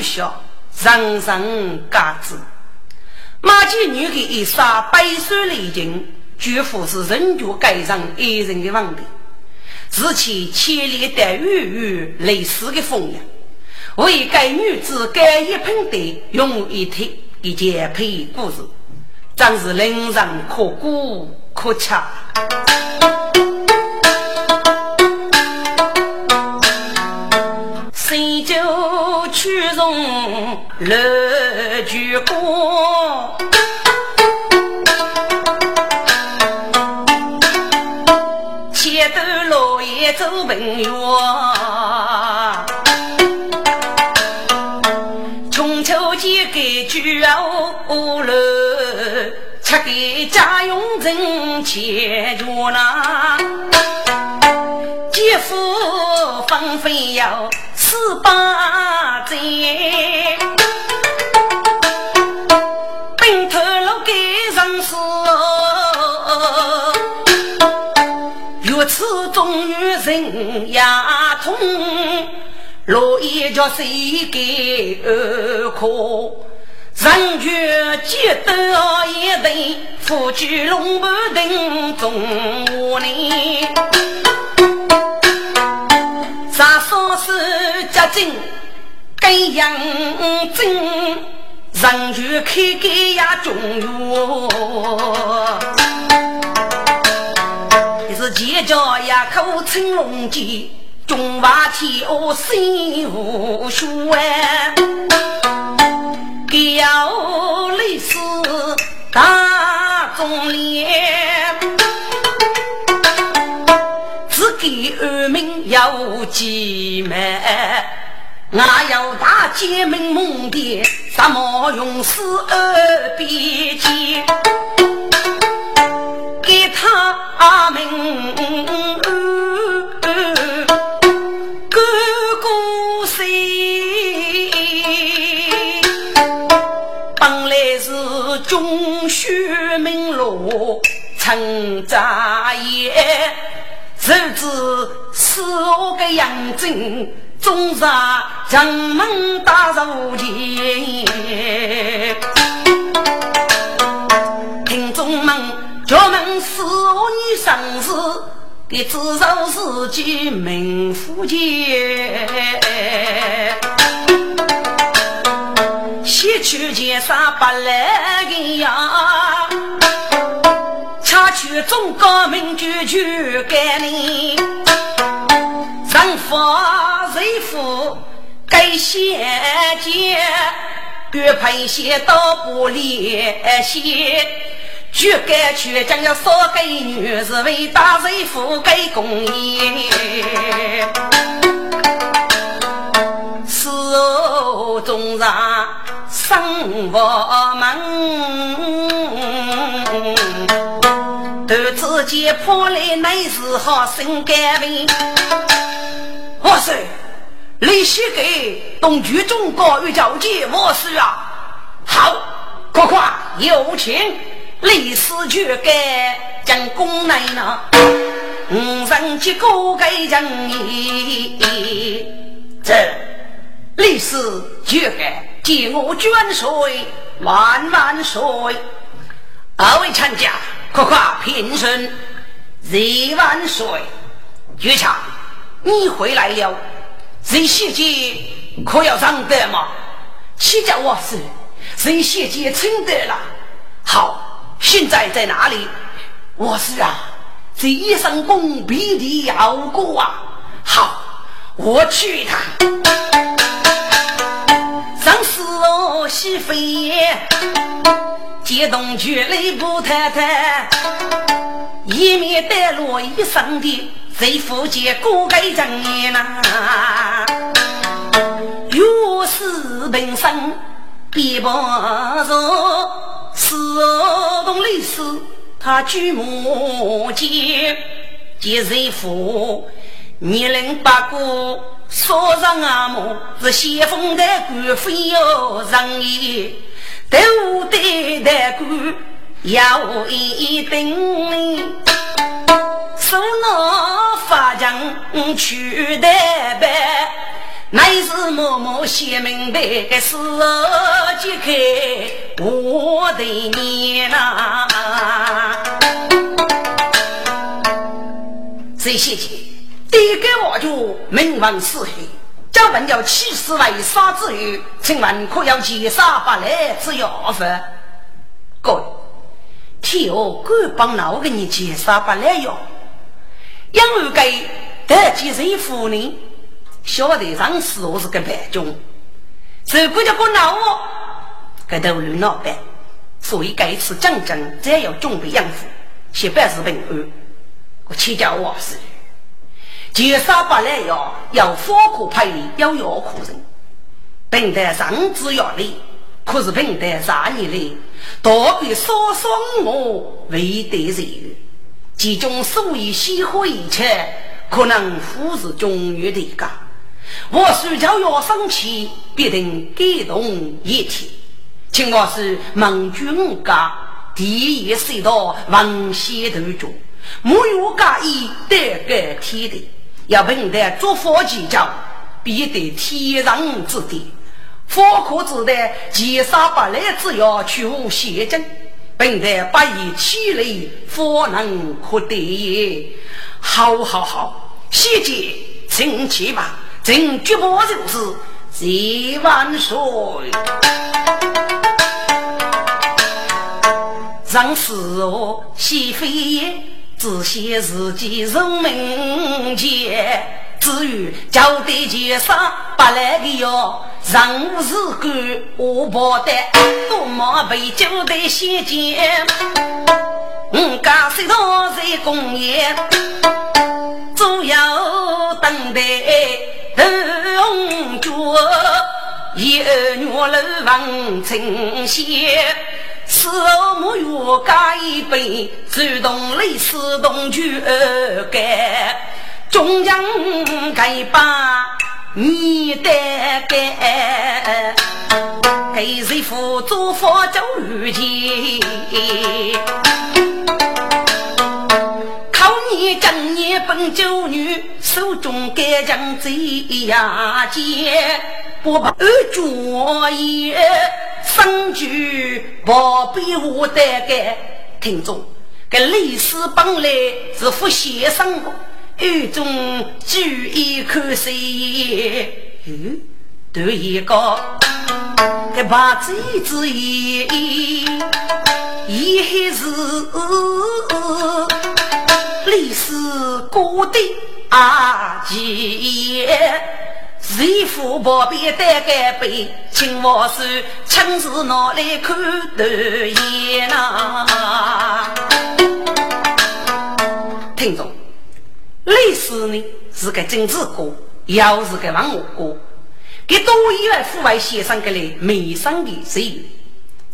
人人皆知。马贱女的一生悲酸离情，绝不是人就改上爱人的问题。是其千里带雨雨类似的风扬，为该女子改一盆地，用一天一件配故事，真是令人可歌可泣。曲中乐句歌。走平原，穷秋几个居屋楼，吃给家用人钱着呢。姐夫放飞要十八载，奔头路给人说。此中女人牙痛，落一脚谁给二可？人绝几多一对，夫妻龙盘等中屋里。啥说是家境更养真，人绝开开呀中药。是结交呀，口称龙吉，中华天下心无虚哎，要历史大忠烈，给二名有几门，哪有大姐们梦的什么勇士二比肩？给他们哥哥谁？本来是中学门路陈家业，谁知是我个杨真，终日城门打入前，听众们。叫门四女生事，的至少是己名夫妻。西去见啥不来的呀？去中国民主去改你，人富人富该先见，越配些到不联系。绝该去将要少给女士为大人富给公业，死后终让生活门，头自己破来乃是好生干病。我说，李希给东局中国与交界，我是啊，好，快快有请。历史绝改将功来呢，五人结果该将这历史绝改，借我捐税，万万岁！二位参加，可夸平身，日万岁！局长，你回来了，这些节可要上得吗？七家我是，这些节称得了。好，现在在哪里？我是啊，这一生功比你要过啊。好，我去一趟。上司哦，西飞，激动绝泪不太太，一面带落一身的。谁福建过该正年呐？有事平生别不说，是动历史他举目见，见谁福年龄八过，说上阿母是先锋的官非要人也，都得的官要一定。手拿法将去代办，乃是默默写明白的事，揭开我的面呐。这些节，第一个我就名闻四海，叫本叫起死为杀之余，请问可要劫杀不来之要法？各位，天哦，敢帮哪个你劫杀不来哟？因为给得几岁妇女晓得上司我是个败军，如果叫个闹我，给头路闹办，所以这一次战争再要准备应付，先办是平安。我请教我是，劫杀不来要要火可派的，要要苦人，平台上只要力，可是平台上你力，多比少双我未得人。其中所以喜欢一切，可能忽视中原的家。我睡觉要生气，必定感动一体。请我是盟君家第一世道王先头主，没有介意得个天地，要凭得做佛祈教，必得天上之地。佛可之的劫杀不来之要求邪正。本在不以气力，方能可得也。好好好，谢姐，请起吧。朕绝不就是谢万岁。让是我西非也，只写自己人名节。至于交代介绍不来的哟。任务是干，我报的多么被交代先见。我家谁当在公业，主要等待同桌，一二月楼王成仙，四后木月加一杯，主动历史动就干，中央该把。你得给给谁辅助佛祖遇见？你正年本九女，手中干将贼呀剑，不怕作业，生举宝贝我得该。听众，这历史本来是副先生的。雨中举一口水，嗯，对一个个把子子言，也是历史过的阿姐，谁父宝贝带干杯，请我是亲自拿来看头眼呐，听众。历史呢是个政治歌，又是个文化歌，给多一位户外先生给来美声的词语，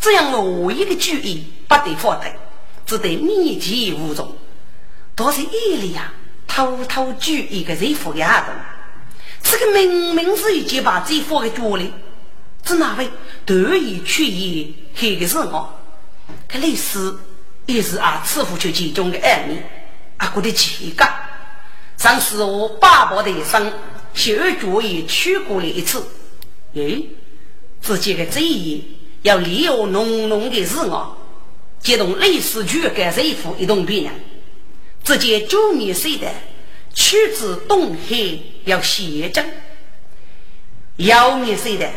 这样我一个注意不得放得，只得密集无踪。都是夜里呀，偷偷注意个这副丫头，这个明明是已经把这副给做了，这哪位得意去意，黑的是我，可历史也是啊，似乎就其中的案例，啊，我的几个。上次我爸爸的一生，小主也去过了一次。哎，自己的这一要利用浓浓的自我，接动类似剧跟这一副一动别人，直接九年岁的去自东海要写真，幺年岁的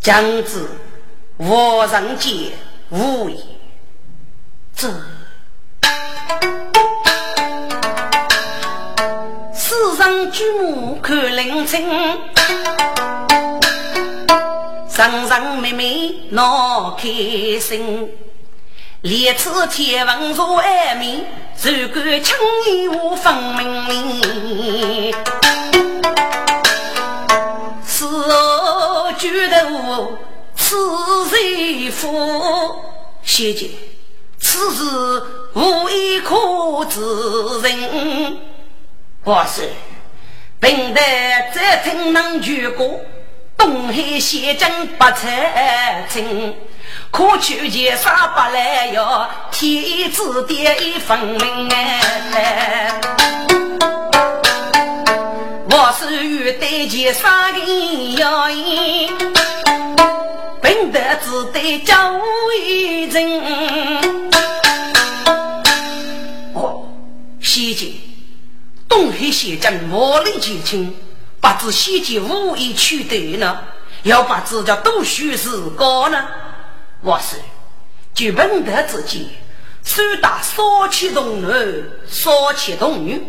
将至无人见无言，这。世上举目看林清，人人妹妹闹开心。列次天文如暗面，如敢轻易无分明。此举头此人夫，谢姐，此事无一可知人。我是平得再听能举过，东海西征不才清，可去见杀不来哟，天子爹一分明哎。我是欲对见杀人要赢，平得只得叫一人。哦，西晋。东海县将武力前清，不知西晋武艺取得呢，要把自家读书是高呢？我是。就本德之间，手打少气动男，少气动女，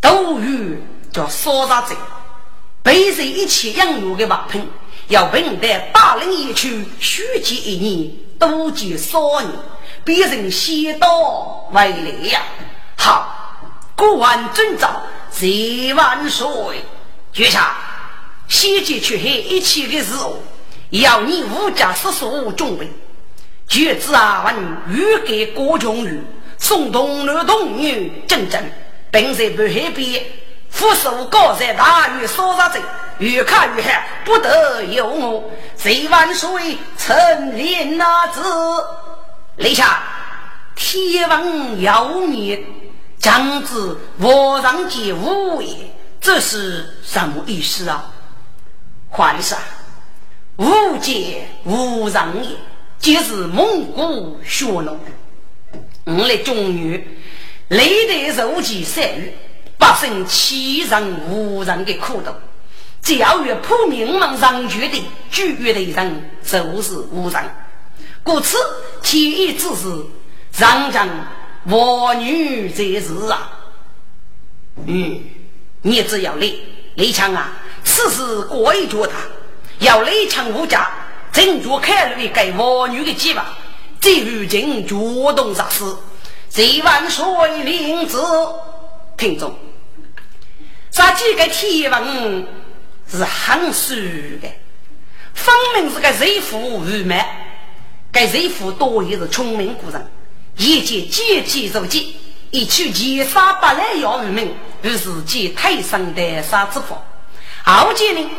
斗鱼叫少杀贼，背着一起养育的瓦盆，要本德大领一区，虚积一年，多积少年，别人先到为来呀，好。过万征兆，十万岁。绝下，西晋去海一切的事务，要你五家四所准备。举子阿文欲给郭琼玉送童男童女正正，并在北海边俯首高山大雨所杀者，越看越害，不得有我。十万岁，成连那子，立下天王要灭。将之我上见无也，这是什么意思啊？皇上，无见无上也，即是蒙古血浓。我来中原，历代受其善遇，百姓欺人无人的苦斗。只要与普民们上绝的拒绝的人，就是无人。故此，天意之事，让将。我女在世啊，嗯，你只要来，雷强啊，此事过一脚他，要雷强无家，正着开了一个我女的计划，这如今主动杀死，十万岁领子，听众，这几个天文是很熟的，分明是个贼妇愚昧，该贼妇多也是聪明过人。一见阶级如急，一去劫杀百来要人民，于是见泰山的杀之法。后见呢，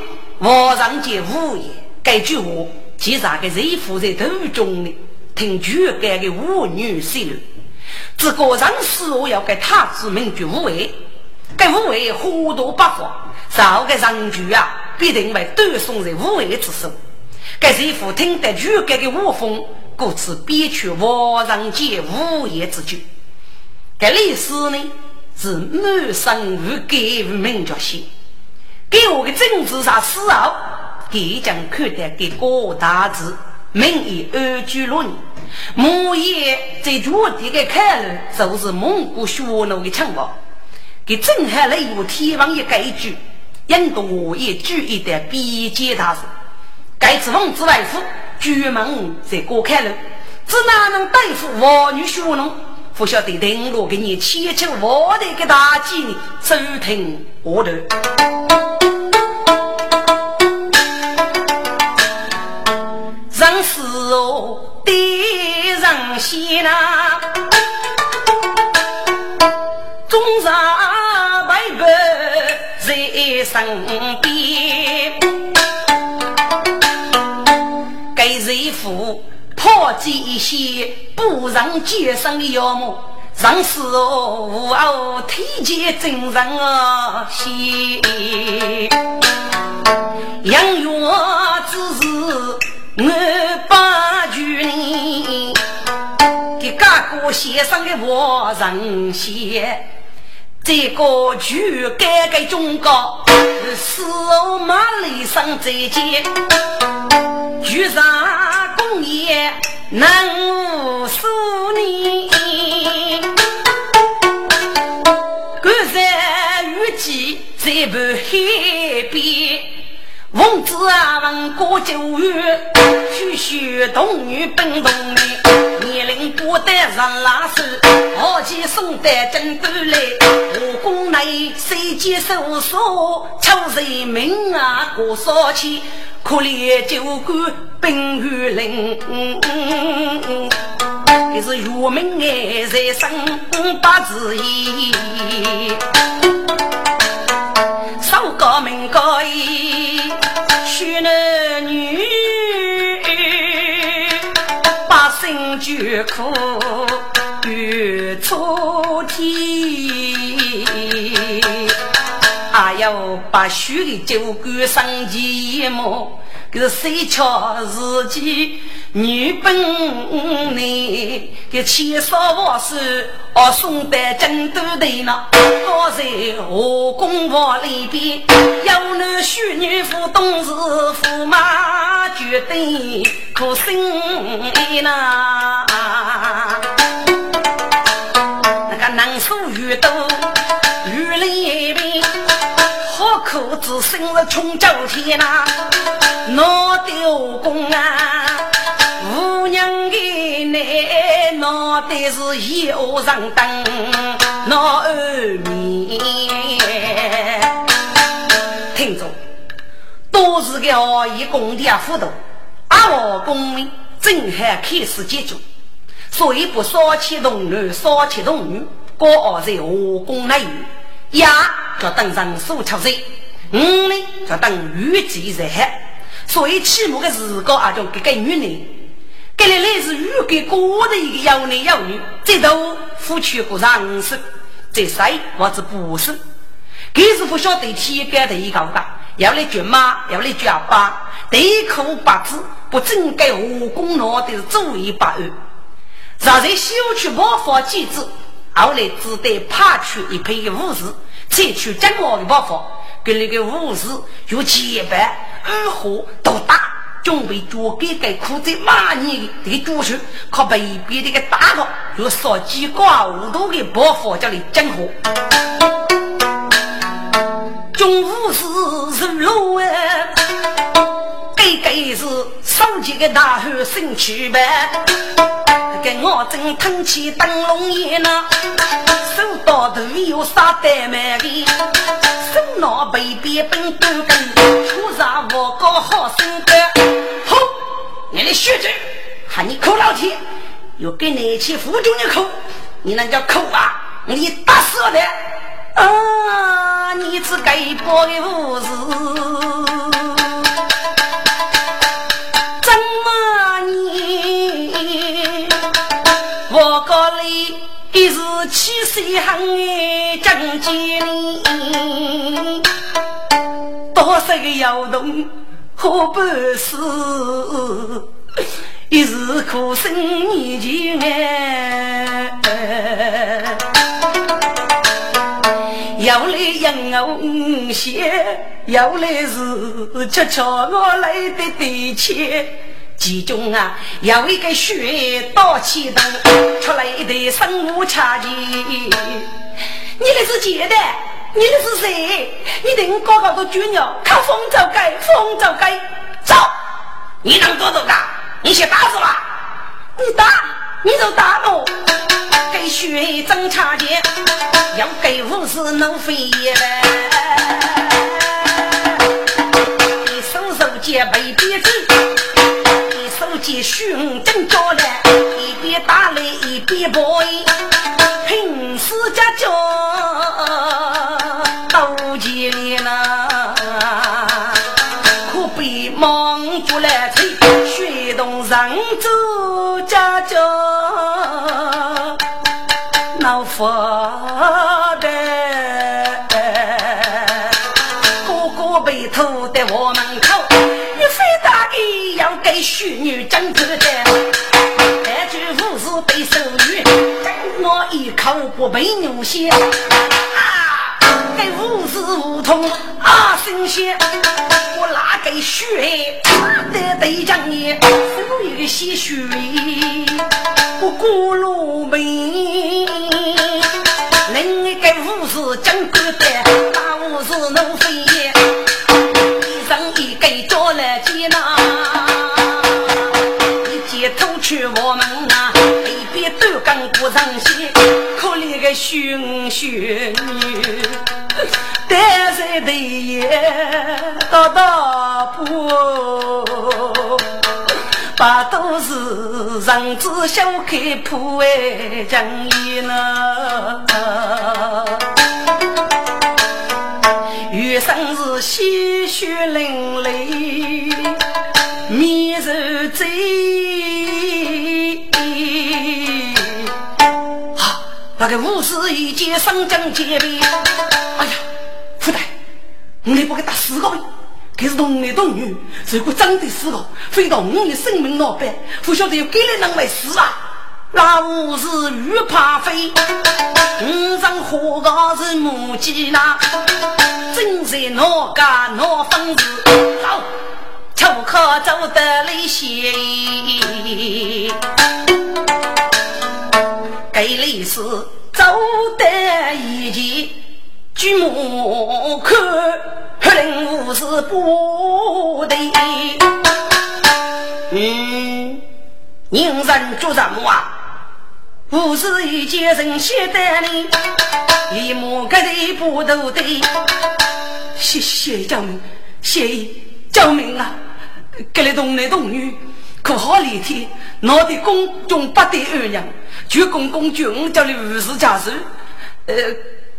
王上见无言，该句话其实个人负在途中呢，听全干的妇女心里。这个人死我要给他子名句无为，该无为糊涂不法，少个人句啊，必定会断送在无为之手。该人父听得全干的无风。故此，必取王上见无言之句。这历史呢，是满生无改无名角写。给我的政治上思考，即将看待给各大字，民以安居乐业。莫言在绝地的看来，就是蒙古血奴的城堡。给震撼了一天王一改句，引得我也注意的边界大事。该次王之外府。举门在过开了，只哪能对付王女学农？不晓得登陆给你千秋万代的大计呢？收听我的。人死哦，敌人先呐，终日陪伴在身边。给人夫破解一些不让接生的妖魔，上世无后天劫真人啊，心养育之事我先生的我人先。这个就改革中国，死后马里上再见，聚上工业能无数年，关山雨季在不海边。王子啊，问过九月，许许童女奔童年，年龄不得上拉手，好奇送得真多来，武功内谁接手所，求人命啊过少钱，可怜九官奔玉林，这是愚民爱在生八字意。少高门高义，许男女，百姓绝苦与初体。哎呦，把许的酒馆生寂寞，可是谁瞧自己？女本你给千少万事，哦，送得真多的呢。我在河宫房里边，有男婿女夫，懂事驸马，绝对可心呐。那个能说越多，越离别，好苦子生日穷九天呐，闹丢公啊！五娘的奶脑袋是油上灯，闹二面。听着，都是个阿姨工地啊，辅导，阿我公民正还开始解决，所以不少起童男，少起童女，高二在河工内，呀就等人数出岁，五呢就等雨季在，所以起码的时高啊，就给个女人。这里来是预给过的一个妖男妖女，这都夫妻过上是，这谁或者不是？更是不晓得天干的一个大，要来绝妈，要来绝爸，对苦八字不正该武功脑的主意八案，若在修去模仿机制，后来只得派出一批武士，采取正毛的办法，跟那个武士有结拜二虎都打。准备做给给苦在马年的这个主手，靠北边这个大炮，有烧鸡挂五多的包佛家里整活。中午是是路哎，给给是手机的大汉身躯呗。跟我正腾起灯笼眼呢，手到头有啥怠慢的，手拿背边本多根，出啥我搞好生的。好，你的学者喊你哭老天，又给你去扶住你哭，你那叫哭啊！你打死我的啊！你是该报的无事。一时气势很哎，正经，多少个窑洞可不是，一时苦生年纪哎，要来养我些，要来是悄悄我来的对切。其中啊，有一个血刀气灯，出来一对生物茶几。你那是姐的，你那是谁？你等我高高的猪鸟，靠风走街，风走街，走！你能多多干？你先打死了！你打，你就打我！给血争茶几，要给武士弄飞耶！你手手接背鼻子。继续真着来，一打雷，一变白，平时家教都记了，可别忙著来催，学懂人走家教，闹负担。哥哥被拖在屋门口，一非大的要给庶女争气的。我不被牛血，啊，给无事无痛啊新鲜，我拿给血得对将你手一个鲜血，我咕噜梅。另一个武士讲古代，大武士能飞，一生一个叫来接纳，一接偷去我们啊，一边都跟不上心，可怜个熊熊女，单身的也大大不。把都是上子小开铺哎，讲义呢。余生是鲜血淋漓，面如醉。那个武士一见上将见面，哎呀，副代，你不给打死个？他是同男同女，如果真的死了，飞到我的生命那边，不晓得有几个人会死啊！那我是玉怕飞，五上火高是母鸡呐，正在哪家哪房子，好，就可走得离些。给历史走得一前。举目看，黑人武士不对。嗯，人人做什么啊？武士一见人先带领，一目个的不都对。谢谢救命，谢救命啊！这里童男童女可好连天，闹得宫中不得安宁，就公公君叫你武士家属，呃。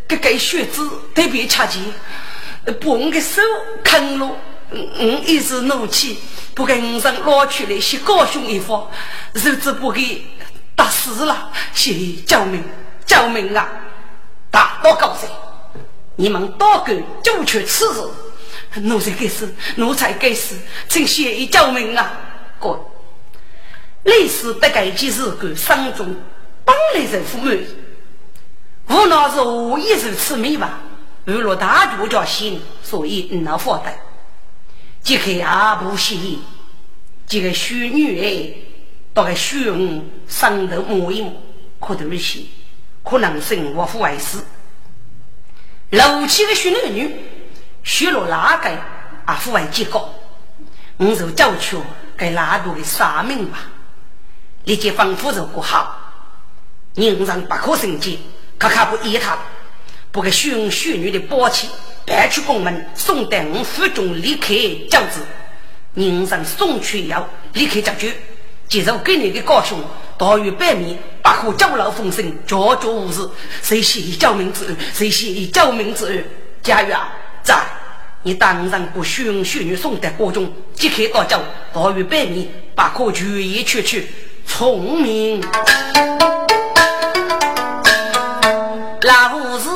这个血子特别恰急，把我的手砍了，嗯，一时怒气，不给五上拉出来，些高雄一方，日子不给打死了，谢救命，救命啊！大刀高山，你们多个就缺此事，奴才该死，奴才该死，请谢意救命啊！哥，历史得改几日个伤中，本来人父母。无奈是我一时痴迷吧，误了大主家心，所以恼火的。即刻阿不喜，这个虚女哎，大概虚我上头摸一摸，可都是，可能生活不外事。楼起的虚女女，学了哪个啊？户外结果，我就叫求给哪个的杀命吧。立即吩咐着过好，人人不可生计。可可不依他，不给虚荣虚女的宝器，搬去宫门，送到我府中立刻交子。人送去以后，立刻解决。接着给你的高兄，大于百米，不可交老风声，悄悄无事。谁写救命之恩？谁写救命之恩？佳玉啊，在你当然不虚荣虚女送到国中，即刻到家，大于百米，不可随意去去。聪明。那武士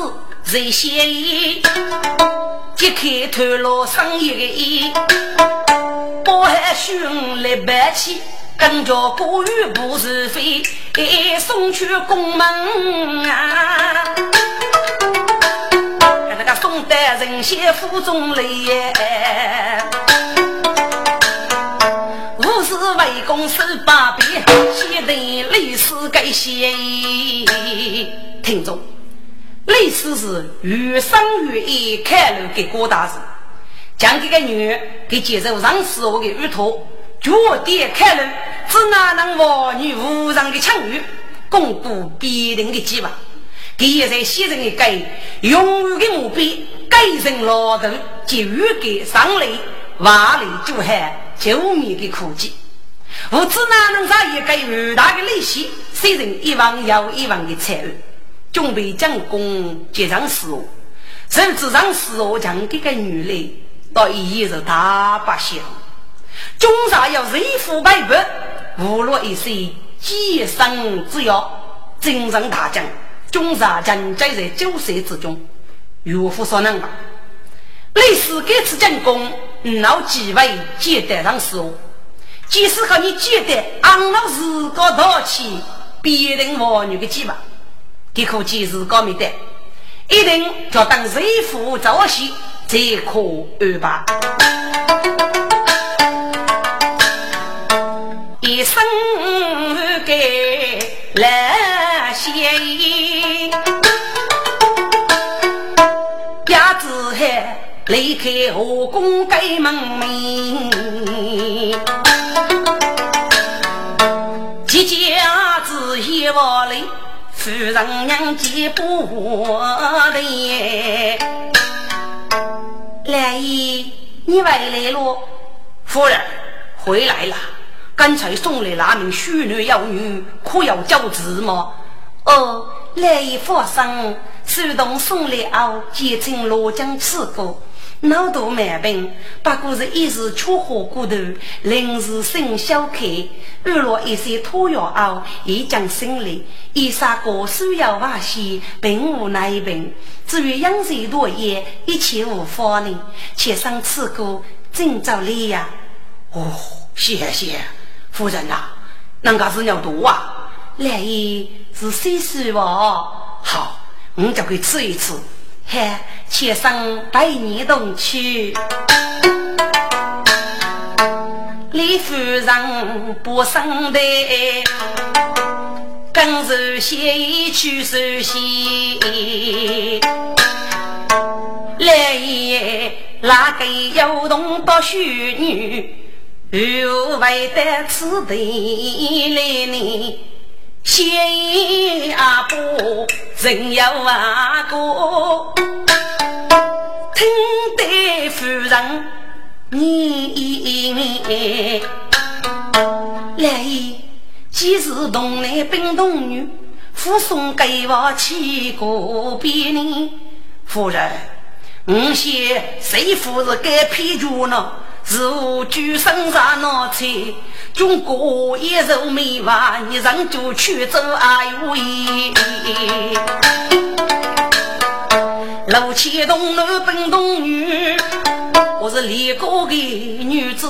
在先意，揭开头颅上一个衣，包含兄来白起，跟着古语不是非，送去宫门啊！那个宋代人先府中来，为公守八边，写得历史改写，听众。历史是与生于一开路给郭大师，将这个女给接受上司我的玉托，脚底开路，只哪能王女无上的强欲，共度必定的计划。给在西人的改，永远的目标，改成老头，给予给上类，万里就海救命的苦计。我只哪能在一个巨大的利息，虽然一万又一万的财物。准备将功结上死我，甚至让死我将这个女人到一日大把姓。终杀要日腐败败，无落一些几生之药，精神大将，终杀将在在九色之中，岳父所能吧？历史这次进攻，老几位接得上手。即使和你接得昂老自个淘气，必定妇女的鸡巴，这可见自个没得，一定叫等谁夫早些才可安排。一生给来写意，鸭子海离开后宫该门面。子一窝里，夫人娘几不活的。来姨，你回来了？夫人回来了。刚才送来那名虚女妖女，可要交子吗？哦，来姨放心，主动送来后，结成罗江吃过。脑大满病，不过是一时缺火过头，临时生小开，遇了一些脱药后，已将心里一三个需要瓦西，并无耐病。至于养生多言，一切无妨呢。且上此过，真着力呀！哦，谢谢夫人呐，那个是尿毒啊？来意是谁说话？好，我就去吃一吃。嘿，且上百年同去，李夫人不生的，更是先去收鞋。来也，哪个有动到虚女，又为得此地来呢？先阿婆，人有阿哥，听得夫人你来，既是同男并同女，护送给我去过别呢。夫人，我先谁夫是该批注呢？如举身上拿菜，中国一手没完，一人就去走阿有意。路前东男奔东女，我是离过的女子，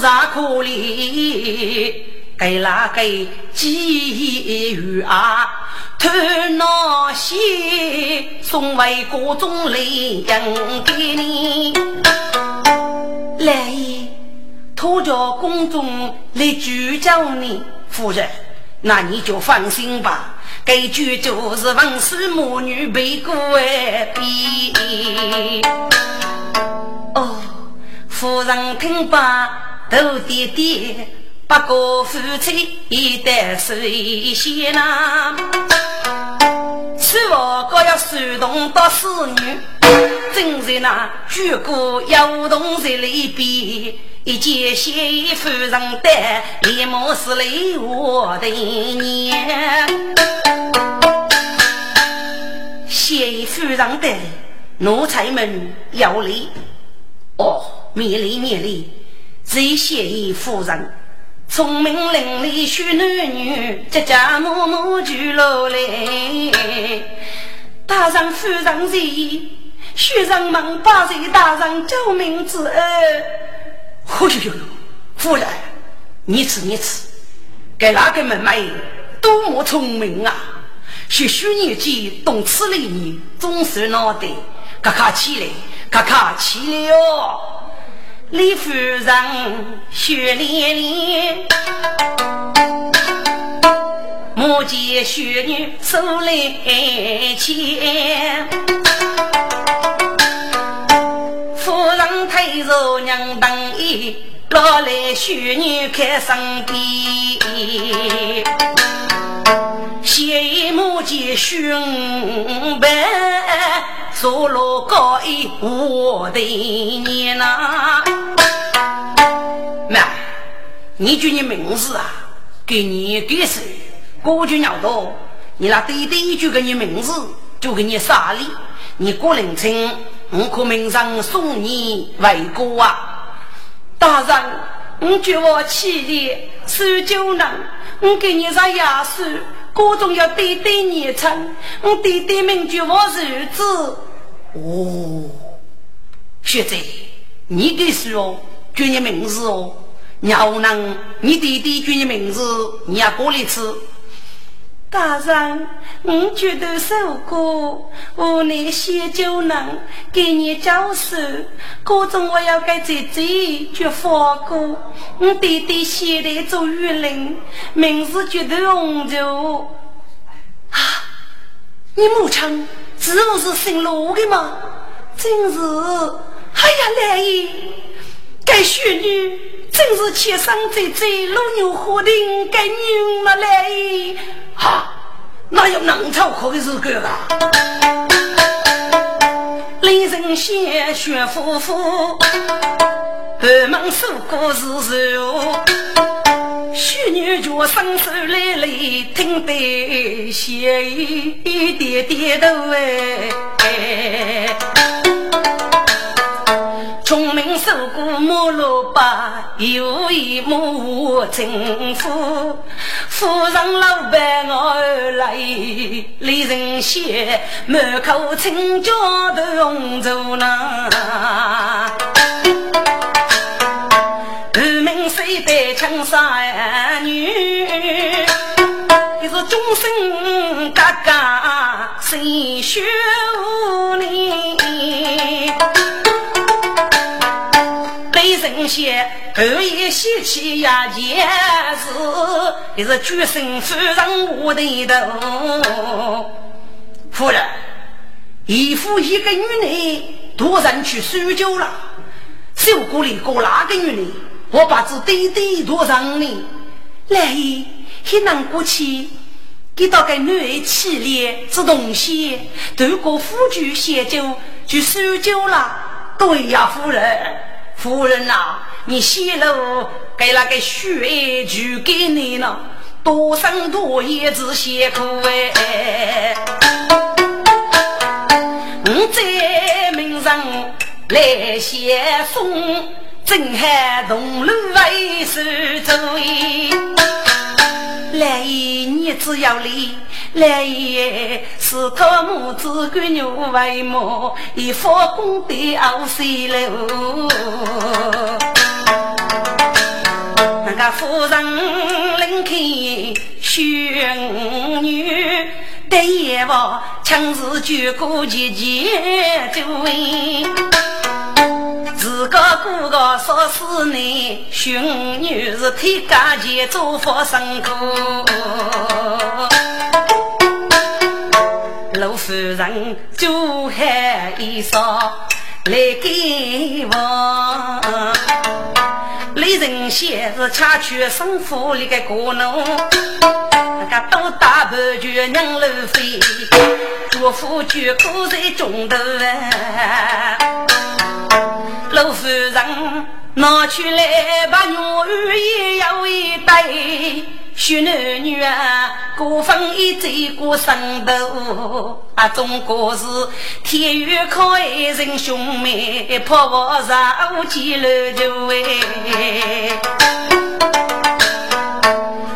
啥可怜？给哪个机遇啊？偷那些送为各种礼应给你。来意，托叫公众来举教你夫人，那你就放心吧。该句就是文氏母女背过哎比。哦，夫人听罢头点点，不过夫妻一旦随先呐。是我哥要主动到侍女，正在那举国摇动在里边，一见谢夫人的，立马是来我的娘。谢夫人的奴才们要礼，哦，免礼免礼，最谢夫人。聪明伶俐许男女，家家母母聚落来。大人夫人在，学人们把这大人救命之恩。哦呦呦呦，夫人，你吃你吃，给哪个妹妹多么聪明啊！学许年纪懂此理，总是脑袋咔咔起来，咔咔起来哦。李夫人血淋淋，目见雪女手来牵，夫人推着娘当衣，拉来雪女看身边，谢目见胸白。坐落高一我的娘呐，妈，你叫你名字啊？给你给谁？我就鸟多，你那对对一句给你名字，就给你杀礼。你过凌晨，我可名上送你回国啊！大人，你叫我起的十九人，我给你上牙书，各种要对对昵称，我对对名句我如子。哦，学姐，你的说叫你名字哦，娘能你弟弟叫你名字，你要过来吃。大人，我觉得受过，我那些就能给你教书。各种我要给姐姐去放过。我弟弟现在做玉林，名字叫得红州。啊，你母亲是不是姓罗的吗？真是，哎呀，来爷，该学女真是天生在在老牛火定该女了来爷。哈，哪有能操可的是个啊？李仁贤学夫妇，半门说过是柔，许女脚伸手来来，听得血一点点头哎哎。聪明受过木罗巴，有一母政府。夫人老伴我而来，李仁贤满口亲家都红着呢。二名虽带枪杀儿女，也是终身哥哥心血无离。一神仙半夜喜气呀，也是也是举身夫人我的头。夫人，姨夫一个女人突然去输酒了，受过里过哪个女人？我把这弟弟多上呢。来姨，很难过去，给到个女儿起来吃东西，透过夫君写酒去输酒了。对呀，夫人。夫人呐，你泄露给那个血就给你了，多生多也只辛苦哎。我在门上来写送，正汉东路为首走。来爷，你只要来，来也是托母子管牛为母，一发功德熬水楼。那个夫人临开选女，对眼望强势举过姐姐就位。自个哥哥说是你，寻女是天家前做佛生哥。老夫人就喊一声来给我。李仁贤是恰去生父里个过农，那个都大半句娘老飞，祝福举苦在中头啊老夫人拿出来把女儿也要一对，许男女啊，各分一醉过生头。啊，中国是天与靠爱人兄妹，破我上几楼就哎。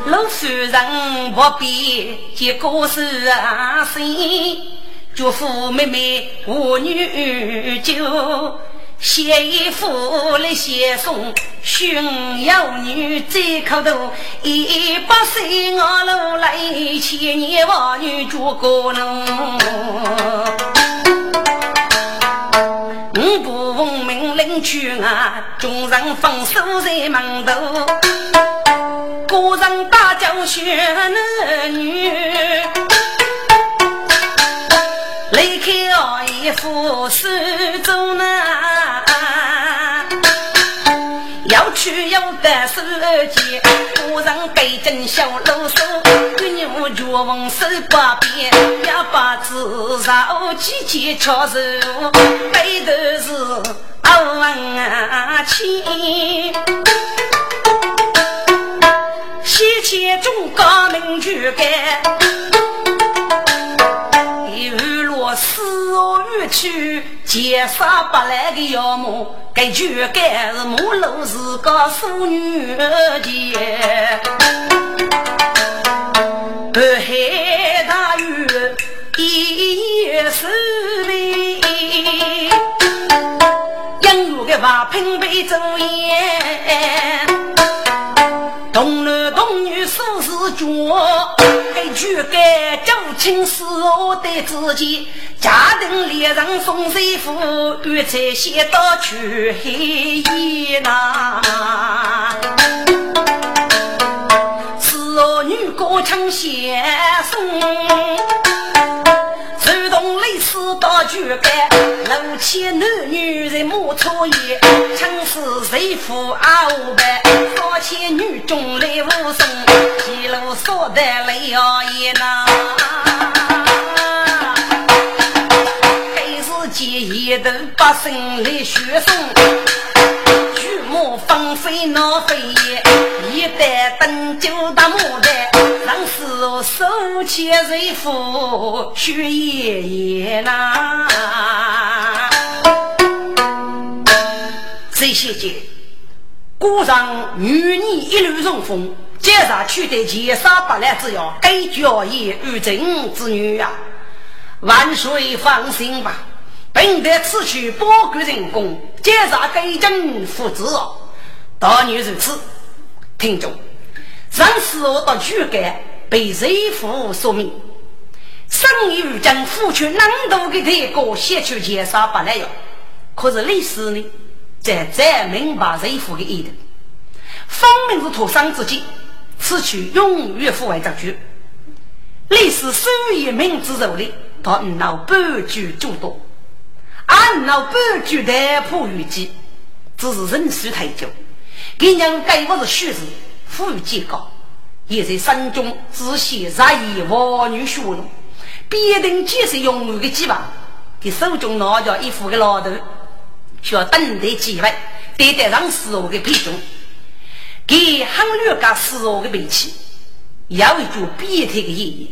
老夫人不必接过手啊，心祝福妹妹我女就。写一副来写送，寻妖女在口头，一百岁我路来，千年王女做过奴。五不奉命领去啊，众人放手在门头，个人大叫选男女，离开二姨夫手中呢。需要的时间，夫人背针小啰嗦，个牛脚往手把边，也把子绕几节巧手，背头是二万千，西前中高明举干。去劫杀不来的妖魔，该绝该是马路是个妇女节。北海大雨一夜四里，一个话拼杯作业，童男童女数十脚，一句该九亲四我对自己，家庭恋人送媳妇，玉才先到去黑夜呐。四我女歌唱先送。四大举干，楼前男女在莫错意，城市谁富阿五百，少钱女中来无声，一路说得泪呀眼呐，开始见一头百姓来学生。我放飞那飞叶，一代登九大牡丹，手牵瑞夫去爷爷呐。这些节，古上女女一路顺风，接上取得千杀百来之药，该教也与正之女呀。万岁放心吧。本得此去报国人功，接上给朕父子。大女如此，听众，上次我到举改被贼父说明，生于将夫去难度的代价，失去减少不来哟。可是历史呢，在再明白贼父的意图，分明是托生之计，此去永远父为证据。历史数以明之肉里，他闹半句诸多。俺老半句太破玉计，只是人数太久。给娘该我是虚实，富裕极高，也在山中仔细杀意王女学路，必定接受用武的计划。给手中拿着一副的老头，需要等待机会，得得上死我的配中，给汉略家死我的兵器，要一句变态的言语。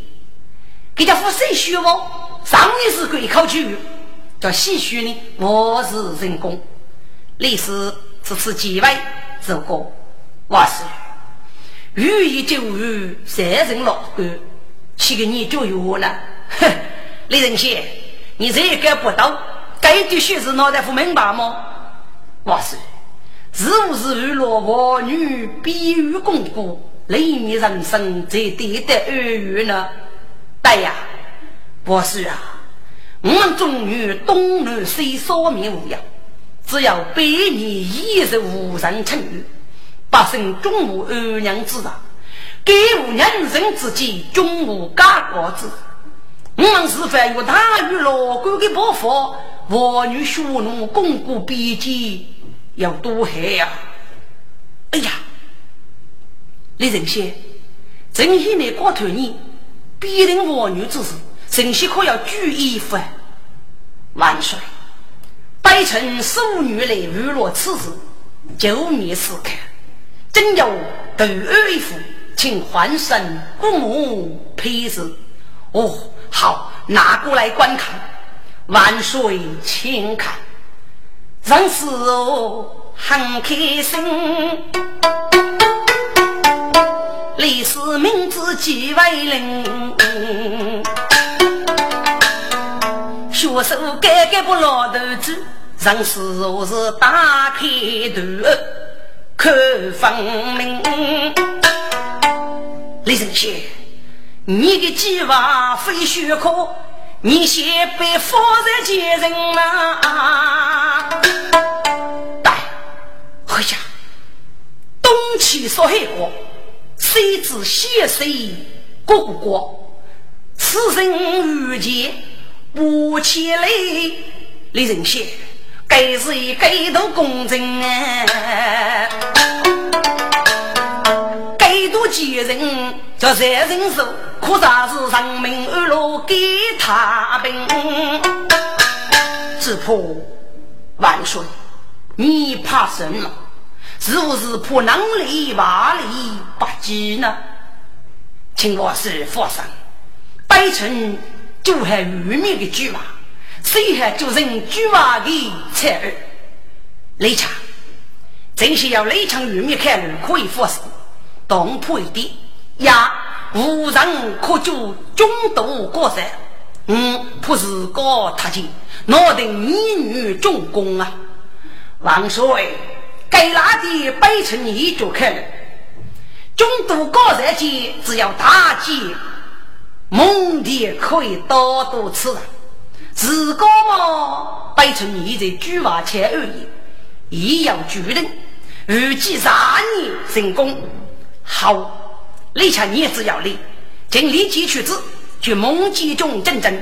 给家夫谁虚我？上一次可以考取。叫唏嘘呢，我是人工，历史此次几位走过，我是欲以就欲，三人老官，七个年就有了。哼，李仁杰，你这个不懂，该的学是脑袋不明白吗？我是是不是娱乐王女比喻功夫，雷米人生在对的耳语呢？对呀，我是啊。我们中原东南西少面无恙，只要百年一日无人称誉，百姓终无安宁之道，给无人人之际，终无家国之。我们是凡有大于老官的伯父，王女血怒，巩固边界，要多害呀！哎呀，李仁贤，正现你高头你必定王女之事。神仙可要举衣服啊！万岁！百臣淑女来娱乐此事，就灭时刻，真有独二一副，请唤神姑母批示。哦，好，拿过来观看。万岁，请看，让师傅很开心。历史名字几为人。学手改改不老头子，上师我是打开头看分明。李仁贤，你的计划非虚可，你先被放在奸人啊！大回家，东起说黑国，谁知先谁过过，此人遇见。不起来，李仁贤，该是一该度公正啊！该度奸人叫三人手，可咋是人民二路给他兵？只怕万岁，你怕什么？是不是怕能力瓦力不济呢？请我是佛山百臣。就还玉面的巨娃，谁还做成巨娃的财儿？雷强，真是要雷强玉米开路可以发誓，当铺一点呀，无人可救中毒过山。嗯，不是高他进，脑袋美女中功啊！王帅，该拉的北城一就开了。中毒高山间，只要大捷，蒙地可以多多吃上。自高嘛，北城一在举瓦前而已，亦要巨人，预计三年成功。好，李强你只要立，尽力继去子，去蒙集中战争，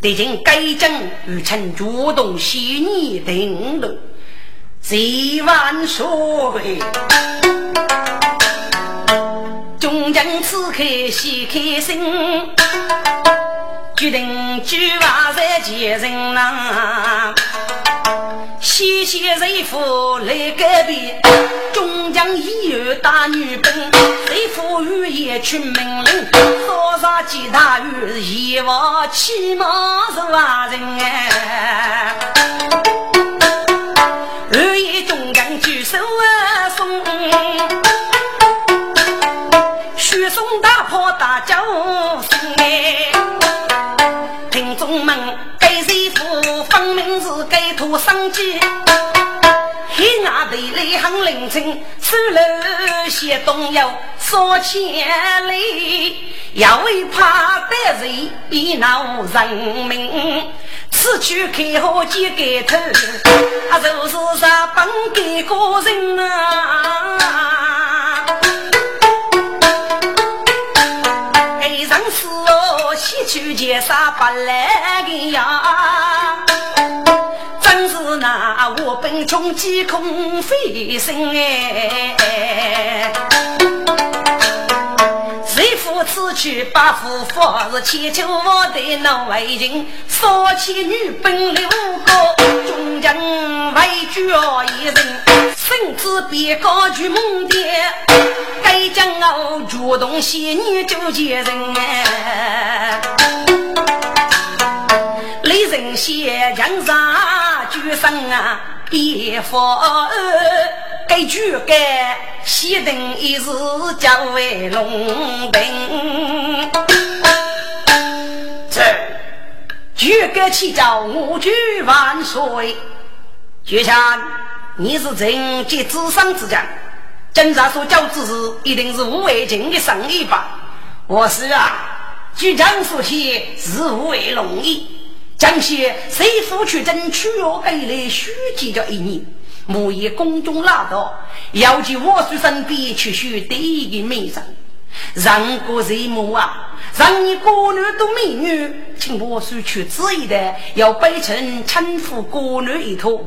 得进改正与臣主动西逆定路，十万岁。众将此刻喜开心，决定举瓦在前人呐。西西瑞夫来改变，众将已有大女兵，瑞夫御也去命令，多少几大鱼一往起码是万人哎。御也众将举手啊送，许送大炮大叫声哎，听众们。分明是给土生计，黑牙的泪很凌晨，手楼些东游少千里，要为怕得罪恼人民，此去开好几个头，啊，就是啥本给个人啊，去见啥不来的呀？那我本从几空飞升哎，谁负此去八夫妇是千秋万代难为情，少妻女本六个，终将为举一人，甚至别高举梦蝶，该将我主动写你就接人哎，雷人写江山。举生啊，别发该举该西登一日叫为龙兵。这举该起早，我举万岁。举强，你是正极智商之将，警察所教之事，一定是无为情的生意吧？我是啊，举强所起，是无为容易。江西谁夫去争取我给来书记着一年，莫以宫中拉倒，要去我书身边去学第一个美人，让国人母啊，让你国女都美女，请我叔去旨意的，要背成搀扶国女一托，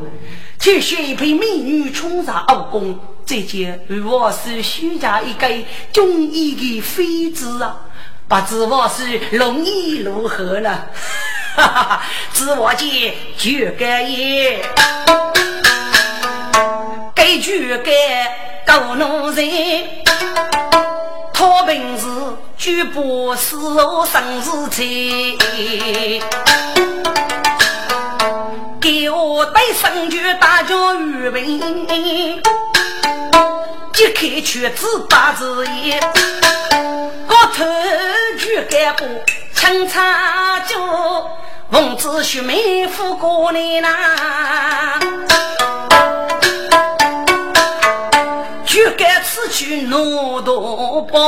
去学一批美女冲上奥宫，再见与我是许下一个中意的妃子啊，不知我是容易如何了。哈哈哈！自我见举个也，该举个高农人，他平时举不死我生死钱，给我带生举大家预备，即刻去自把自言，我头举个不清茶酒。奉旨须妹夫过来呐，去奴多帮，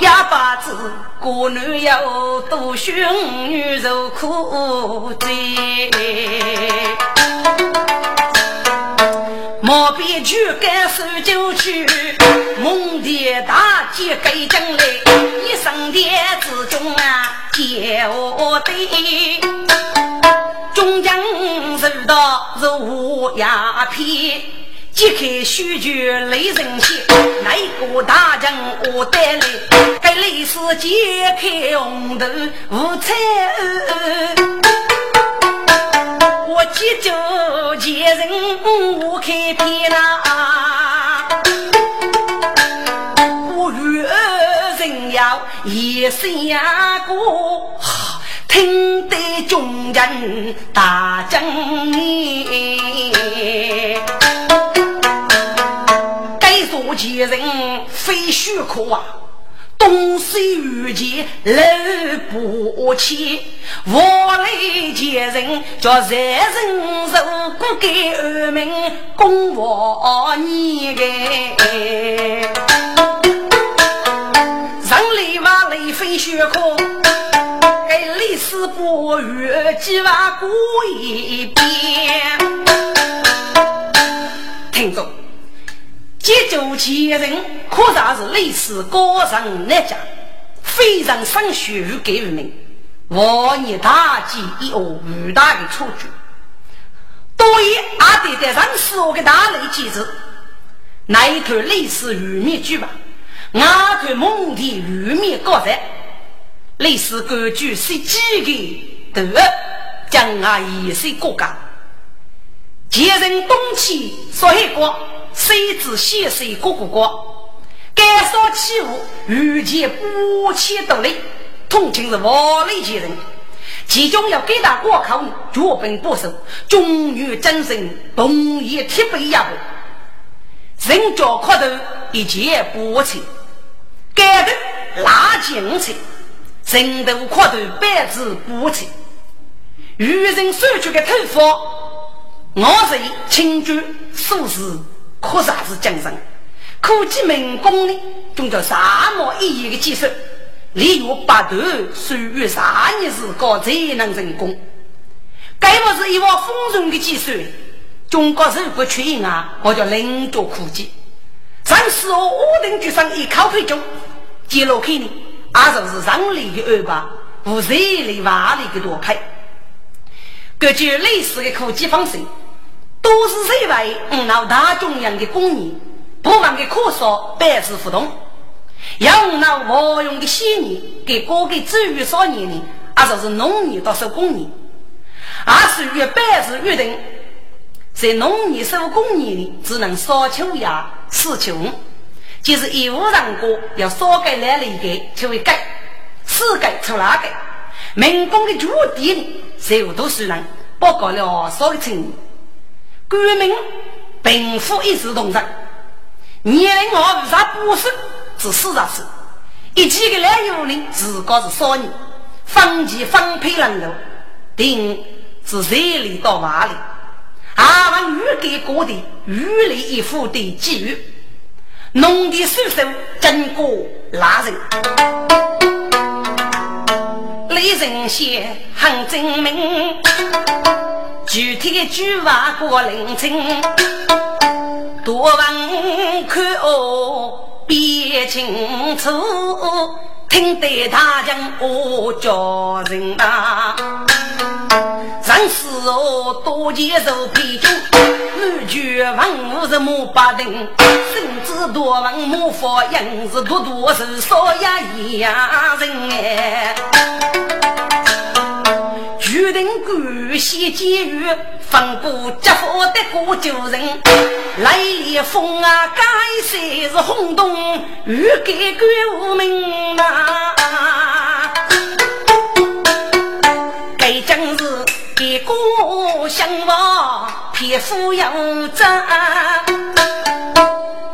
哑巴子过女要多寻女受苦罪，莫比就该收酒去，蒙的大姐给进来，一生的之中啊。接我的，中将受到如鸦片，揭开须臾雷人血，哪个大将我带来？该历史揭开红头无彩，我急救前人我开篇呐，我与人要一生过，听得众人大争议。该说几人非虚可啊？东西遇见路不齐，我来接人叫财神如果给二名供我你个，上里瓦里飞雪空，给历史不语几万过一遍，听众。解救前人，可算是历史高尚难讲，非常生血与给予民。万年大计以后巨大的错觉，多也阿得得上死我的大雷机制。那一段历史玉面剧吧，那段蒙的玉面高山，历史歌剧是几个德，将啊一些国家，前人东起所以过。谁知先生过过过，该说起物遇见不切独立，同情是万里前人，其中要给他过考，脚本不守，终于真神，同意铁背压迫，人脚阔头一件不成，该头拉进去，人头阔头百子不成，与人收取的头发，我是清军素士。可啥是精神？科技民工呢？中叫沙漠一役的技术，利用八头属于啥年时搞才能成功？该不是一往丰润的技术？中国是不缺银啊！我叫领导科技。上次我我等局上一考配中，接落去呢，俺就是上里的二八，无热里瓦里的多开。根据类似的科技方式。都是认为，嗯，老大中央的工业，部分的科说百事互动，用那活用的鲜年给各个资源少年呢，啊，就是农业到手工业，二是与百事约定，在农业手工业里只能少秋芽，少秋就是义务上过要少改来了一个就会改，四改出哪个？民工的主地税务都是人报告了少个成官民贫富一视同仁，年龄我为啥不是只四十岁？一几个男有人自个是少年，分级分配人头，定是这里到哪里？阿王欲给各地予立一副的机遇，农地收收经过拉人，李仁贤很精明。具体句话过聆听，多闻看哦，别清楚，听得大将我叫人啊。上世哦，多接受陪酒，满句文武是莫八定，甚至多闻莫发音是多多是少呀一样人哎。决定关系监狱，分布结福的过旧人，来烈风啊，该谁是轰动，欲改改无名啊！该正是给故乡话，匹夫有责。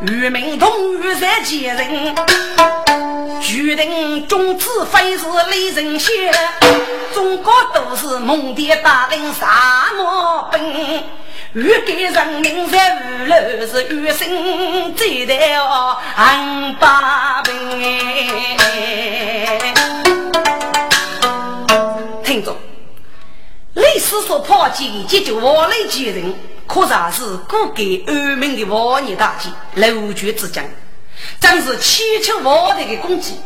与民同与在前人，决定种子非是李仁贤。中国都是蒙恬大领沙漠兵，欲给人民在无路是与生最的哦，安八兵。听着，历史所抛弃解救我来几人。可算是古给安民的万年大计，楼绝之将，正是祈求万代的功绩。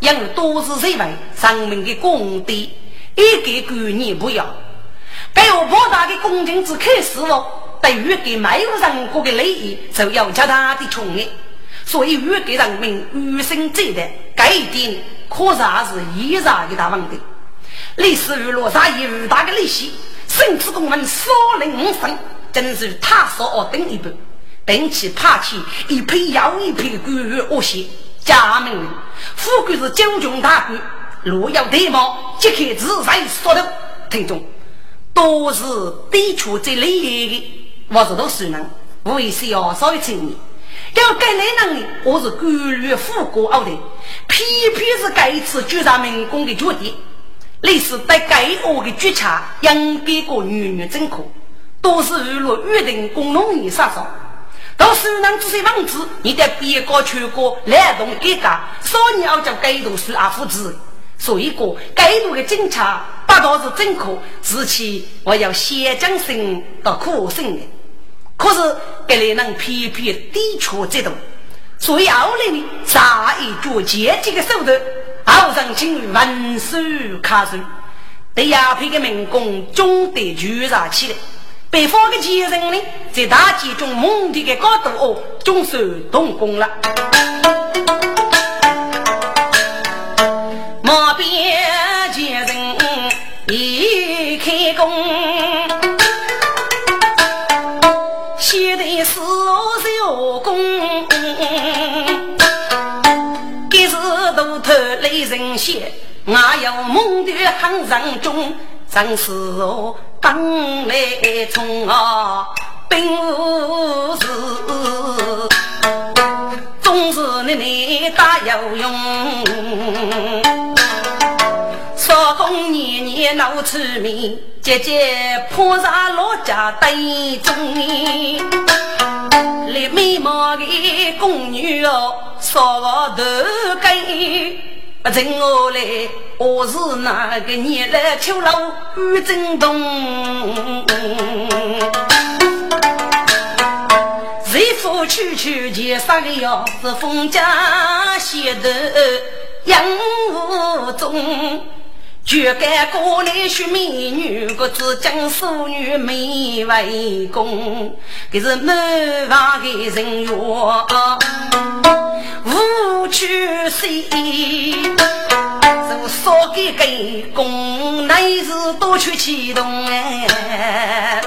因为都是认为人民的功德，一个观念不要。该我博大的工程之开始哦，对于给没有人过的利益，就要加大的宠爱。所以，越给人民余生最的，这一点可算是依然的大问题。历史与落下一大的利息，甚至我们少林五分。真是他说哦，等一步，并且怕起一批又一批的官员恶习，假名富贵是九穷大官，若要对貌，即刻自在说的听众，都是抵触这利益的，我是都是人，为需要稍微注意，要该来能力，我是官略富过后的，偏偏是该次举上民工的决定。类似在该恶的决策，应该过女女政可，都是娱乐约定共农业杀手。到时能这些房子，你得别个全国来动改革，少年要叫该度是阿父子。所以个该度的警察，不道是政可，是其我要先将心到苦心的。可是给你能偏偏抵触这种，所以后来呢，杀一脚阶级的手段。好上请文书卡书，对鸦片的民工总得聚杀起来。北方的前人呢，在大街中猛地的高度哦，总算动工了。马边前人一开工，先得死手工。人血，我有梦的很人中，真是我刚来从啊，并不是，总是你你大有用，少公年年闹出名，姐姐破上老家对中你，立美貌的宫女哦，少个头根。不趁我来，我是那个你来秋老雨正东。谁夫去去结三个要是封家写的杨无中，绝该过来学美女，个只讲淑女没为公，这是满房的人员。无趣谁？就少给给公，乃是多去启动哎。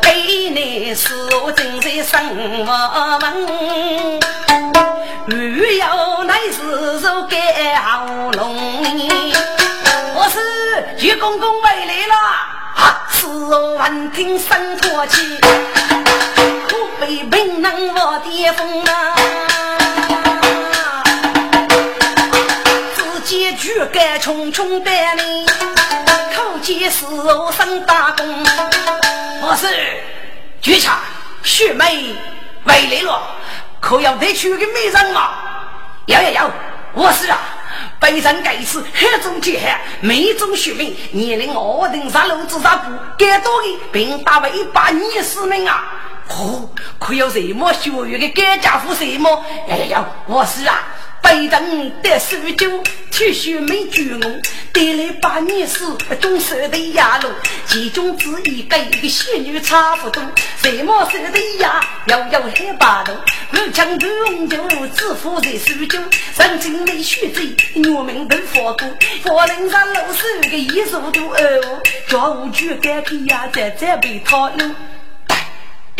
给你是我正在生活门，鱼要乃是手给喉咙。徐公公回来了，啊！是我闻听声唾气，可被病人我跌风啊。举杆匆匆带领，口见是我生大工。我是局长，徐梅回来了，可要得去个美人吗？有有有！我是啊，北上盖世黑中结黑，美中雪梅，年龄二等三路子三步，该多的并打为一百二十名啊！哦，可有什么学院的改家父什么？哎呀！我是啊。北人得数九，铁血没绝我，得来百年时，中手的压路，其中之一跟一个仙女差不多。什么手的压，要要黑八度，我强夺红酒，自负在苏州，曾经没血罪，我们都佛过，佛林上老手个一手都哦，叫我去改皮呀，在这被套路。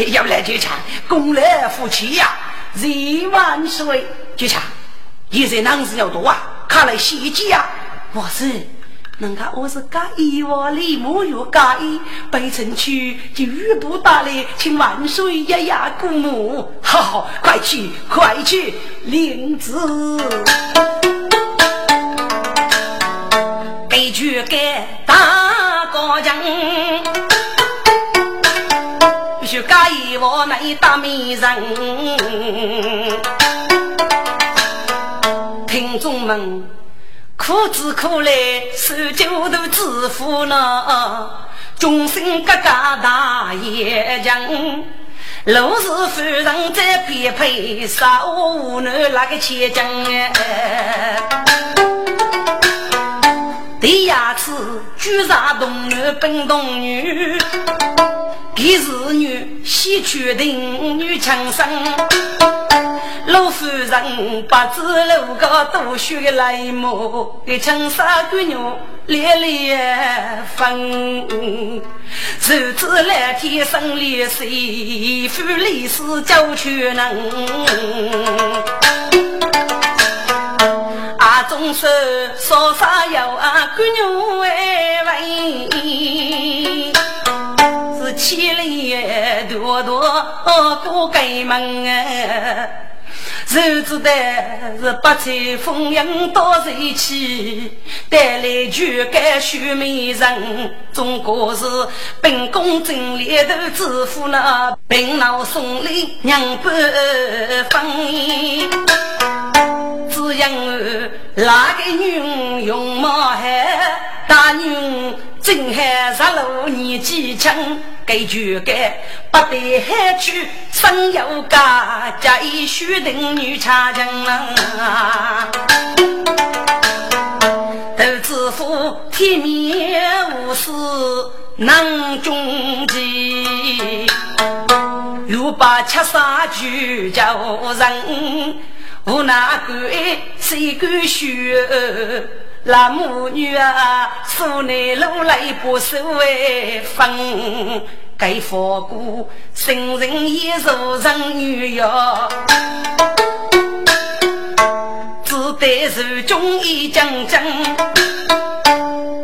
要来就抢，功来夫妻呀，人万岁，就抢。现在男子要多啊，看来袭击啊！我是，人家我是干一万里木有干一，北城区就玉不打来，请万岁爷爷鼓舞，好好快去快去领旨，给去给大高将，必须干一万里大美人。听众们，苦只苦来受酒徒致富呢，众生各家大业强，若是夫人再匹配，少无奈那个千将。第二次举杀童男奔童女，第四女喜娶定女强生。老夫人不知楼高多血泪目，给青纱姑娘连连分。手指蓝天生烈水，夫历史教全能。阿中说说啥要啊姑娘为为。千里多多过开门啊。谁知道是八彩风云到谁起，带来全改许美人。中国是本宫正里头知府那病老送礼娘不分。只因那个女容貌好，大女真还十六年纪轻。该绝该不得海去，生有家家一须等女差劲啊！都知府体面无私能中计，又把七杀举叫人，无哪个谁敢学？那母女啊，素内路来不收为分，该佛姑生人也如人女哟，只得手中一将将，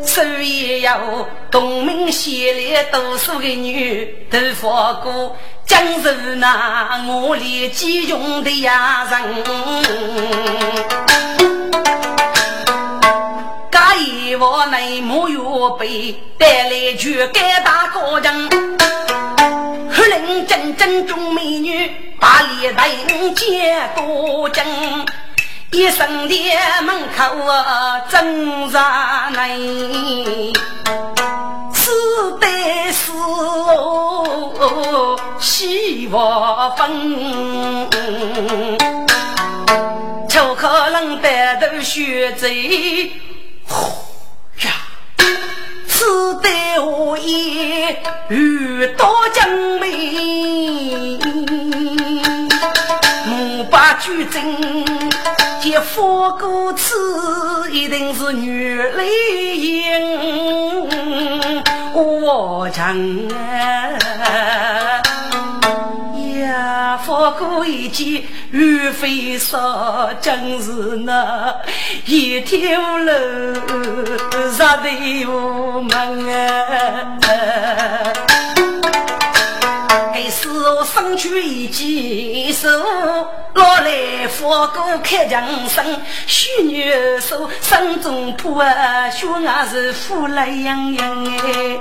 手也要东门西烈读书的女，都佛姑将是那我里几穷的呀人。家一窝内母月备，带来全干大高将，黑人真正中美女，把脸带见多将，一生的门口啊真热内，此得是希望分，就可能带头学贼。呀，此代我也遇到江妹，莫把酒斟，见佛歌词一定是女来吟，我唱啊。佛过一见雨飞沙，真是那一条路杀的无门啊！我生去一件手，老来佛过开江声，许女手身中破啊，血牙是富来洋洋哎。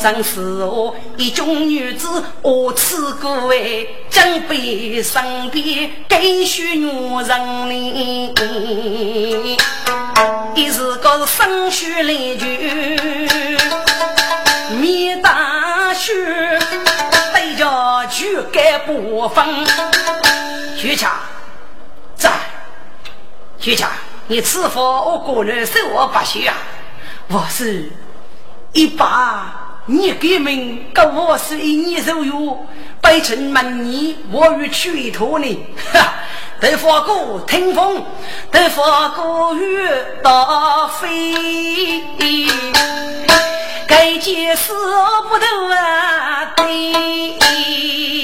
生死我一众女子，我此过哎，将被身边给许女人哩。一是个生血来绝，对着去该不分。徐强，在，徐强，你此番我个人受我不休啊！我是一把。你革命跟我是一年受用，百城门年我与去托呢。哈，得发哥听风，得发哥雨大飞，该件事不得啊！对。